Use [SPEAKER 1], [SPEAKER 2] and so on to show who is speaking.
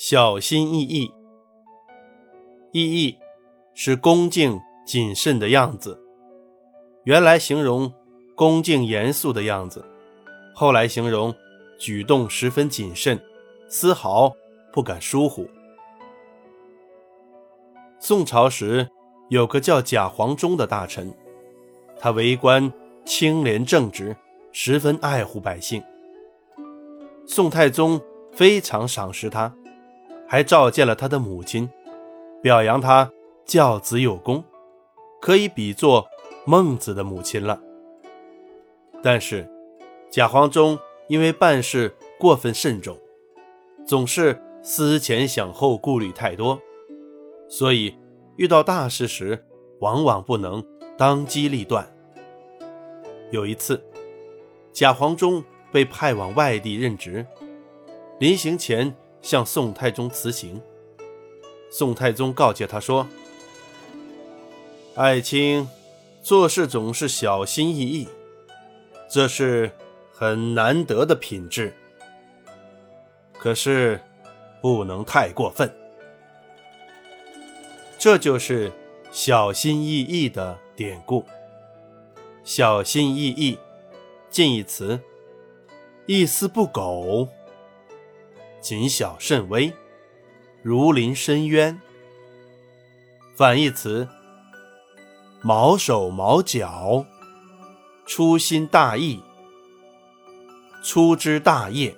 [SPEAKER 1] 小心翼翼，翼翼是恭敬谨慎的样子。原来形容恭敬严肃的样子，后来形容举动十分谨慎，丝毫不敢疏忽。宋朝时有个叫贾黄忠的大臣，他为官清廉正直，十分爱护百姓。宋太宗非常赏识他。还召见了他的母亲，表扬他教子有功，可以比作孟子的母亲了。但是贾黄忠因为办事过分慎重，总是思前想后，顾虑太多，所以遇到大事时往往不能当机立断。有一次，贾黄忠被派往外地任职，临行前。向宋太宗辞行。宋太宗告诫他说：“爱卿做事总是小心翼翼，这是很难得的品质。可是不能太过分。这就是小心翼翼的典故。小心翼翼，近义词，一丝不苟。”谨小慎微，如临深渊。反义词：毛手毛脚，粗心大意，粗枝大叶。